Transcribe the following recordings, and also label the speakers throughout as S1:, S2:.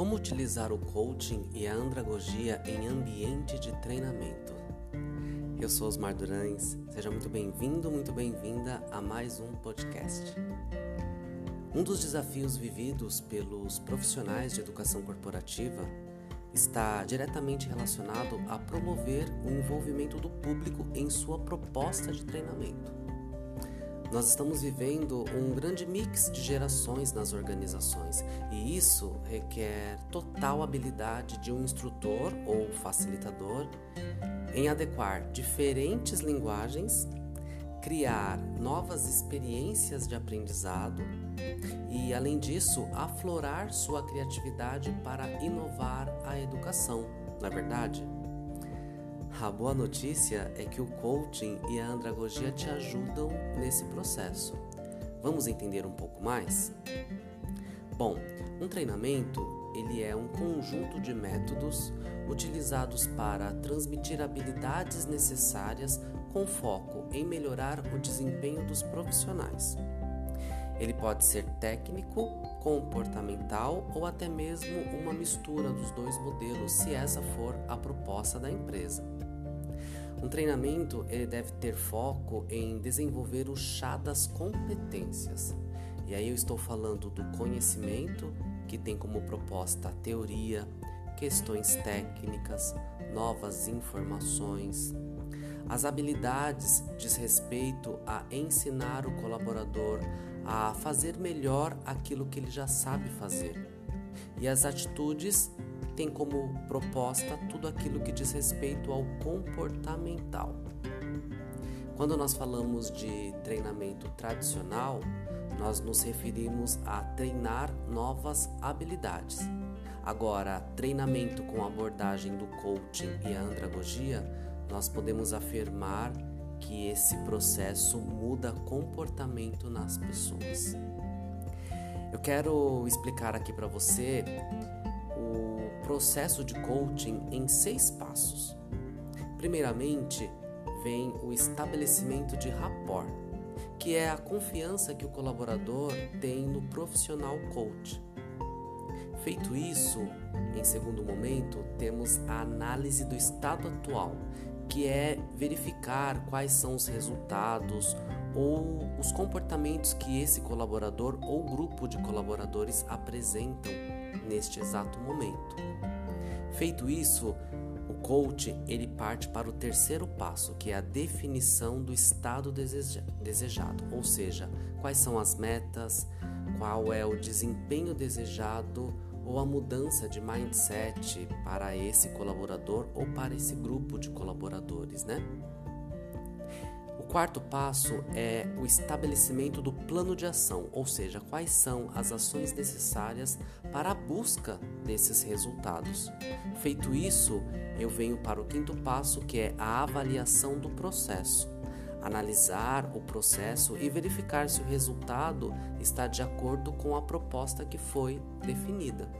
S1: Como utilizar o coaching e a andragogia em ambiente de treinamento? Eu sou Osmar Durães, seja muito bem-vindo, muito bem-vinda a mais um podcast. Um dos desafios vividos pelos profissionais de educação corporativa está diretamente relacionado a promover o envolvimento do público em sua proposta de treinamento. Nós estamos vivendo um grande mix de gerações nas organizações e isso requer total habilidade de um instrutor ou facilitador em adequar diferentes linguagens, criar novas experiências de aprendizado e, além disso, aflorar sua criatividade para inovar a educação, não é verdade? A boa notícia é que o coaching e a andragogia te ajudam nesse processo. Vamos entender um pouco mais? Bom, um treinamento ele é um conjunto de métodos utilizados para transmitir habilidades necessárias com foco em melhorar o desempenho dos profissionais. Ele pode ser técnico, comportamental ou até mesmo uma mistura dos dois modelos, se essa for a proposta da empresa. Um treinamento ele deve ter foco em desenvolver o chá das competências. E aí eu estou falando do conhecimento, que tem como proposta a teoria, questões técnicas, novas informações. As habilidades diz respeito a ensinar o colaborador a fazer melhor aquilo que ele já sabe fazer. E as atitudes tem como proposta tudo aquilo que diz respeito ao comportamental. Quando nós falamos de treinamento tradicional, nós nos referimos a treinar novas habilidades. Agora, treinamento com abordagem do coaching e a andragogia, nós podemos afirmar que esse processo muda comportamento nas pessoas. Eu quero explicar aqui para você processo de coaching em seis passos. Primeiramente, vem o estabelecimento de rapport, que é a confiança que o colaborador tem no profissional coach. Feito isso, em segundo momento, temos a análise do estado atual, que é verificar quais são os resultados ou os comportamentos que esse colaborador ou grupo de colaboradores apresentam neste exato momento. Feito isso, o coach ele parte para o terceiro passo, que é a definição do estado desejado, ou seja, quais são as metas, qual é o desempenho desejado ou a mudança de mindset para esse colaborador ou para esse grupo de colaboradores, né? Quarto passo é o estabelecimento do plano de ação, ou seja, quais são as ações necessárias para a busca desses resultados. Feito isso, eu venho para o quinto passo, que é a avaliação do processo. Analisar o processo e verificar se o resultado está de acordo com a proposta que foi definida.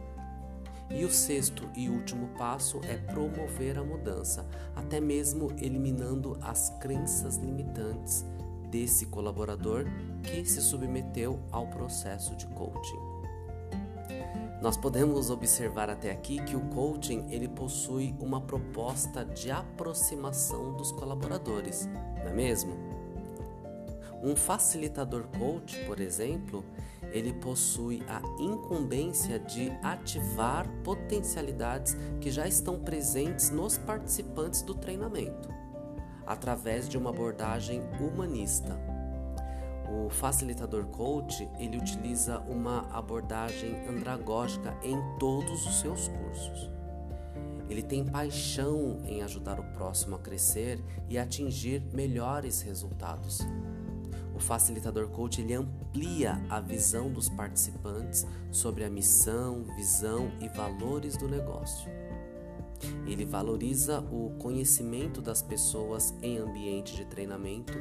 S1: E o sexto e último passo é promover a mudança, até mesmo eliminando as crenças limitantes desse colaborador que se submeteu ao processo de coaching. Nós podemos observar até aqui que o coaching ele possui uma proposta de aproximação dos colaboradores, não é mesmo? Um facilitador coach, por exemplo, ele possui a incumbência de ativar potencialidades que já estão presentes nos participantes do treinamento, através de uma abordagem humanista. O facilitador coach, ele utiliza uma abordagem andragógica em todos os seus cursos. Ele tem paixão em ajudar o próximo a crescer e atingir melhores resultados. O facilitador coach ele amplia a visão dos participantes sobre a missão, visão e valores do negócio. Ele valoriza o conhecimento das pessoas em ambiente de treinamento,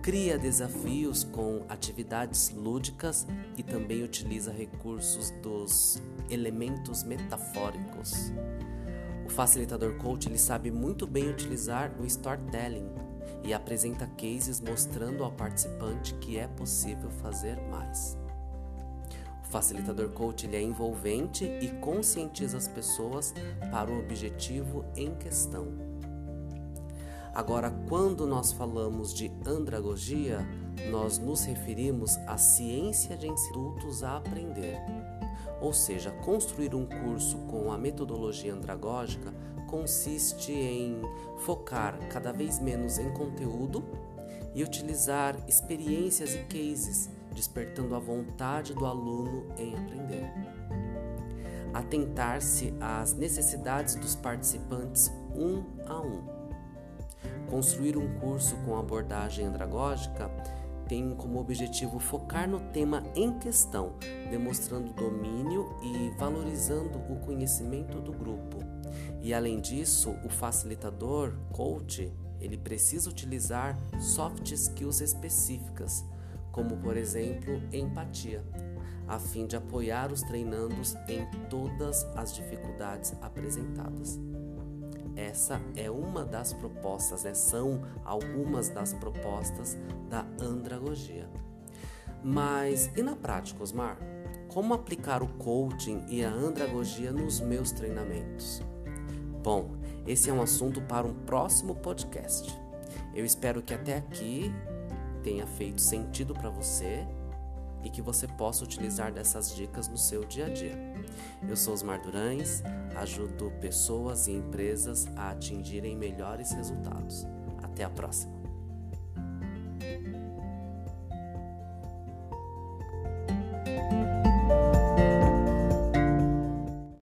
S1: cria desafios com atividades lúdicas e também utiliza recursos dos elementos metafóricos. O facilitador coach ele sabe muito bem utilizar o storytelling e apresenta cases mostrando ao participante que é possível fazer mais. O facilitador coach ele é envolvente e conscientiza as pessoas para o objetivo em questão. Agora, quando nós falamos de andragogia, nós nos referimos à ciência de institutos a aprender. Ou seja, construir um curso com a metodologia andragógica consiste em focar cada vez menos em conteúdo e utilizar experiências e cases, despertando a vontade do aluno em aprender. Atentar-se às necessidades dos participantes um a um. Construir um curso com abordagem andragógica tem como objetivo focar no tema em questão, demonstrando domínio e valorizando o conhecimento do grupo. E além disso, o facilitador, coach, ele precisa utilizar soft skills específicas, como por exemplo empatia, a fim de apoiar os treinandos em todas as dificuldades apresentadas. Essa é uma das propostas, né? são algumas das propostas da andragogia. Mas e na prática, Osmar? Como aplicar o coaching e a andragogia nos meus treinamentos? Bom, esse é um assunto para um próximo podcast. Eu espero que até aqui tenha feito sentido para você e que você possa utilizar dessas dicas no seu dia a dia. Eu sou Osmar Durães, ajudo pessoas e empresas a atingirem melhores resultados. Até a próxima!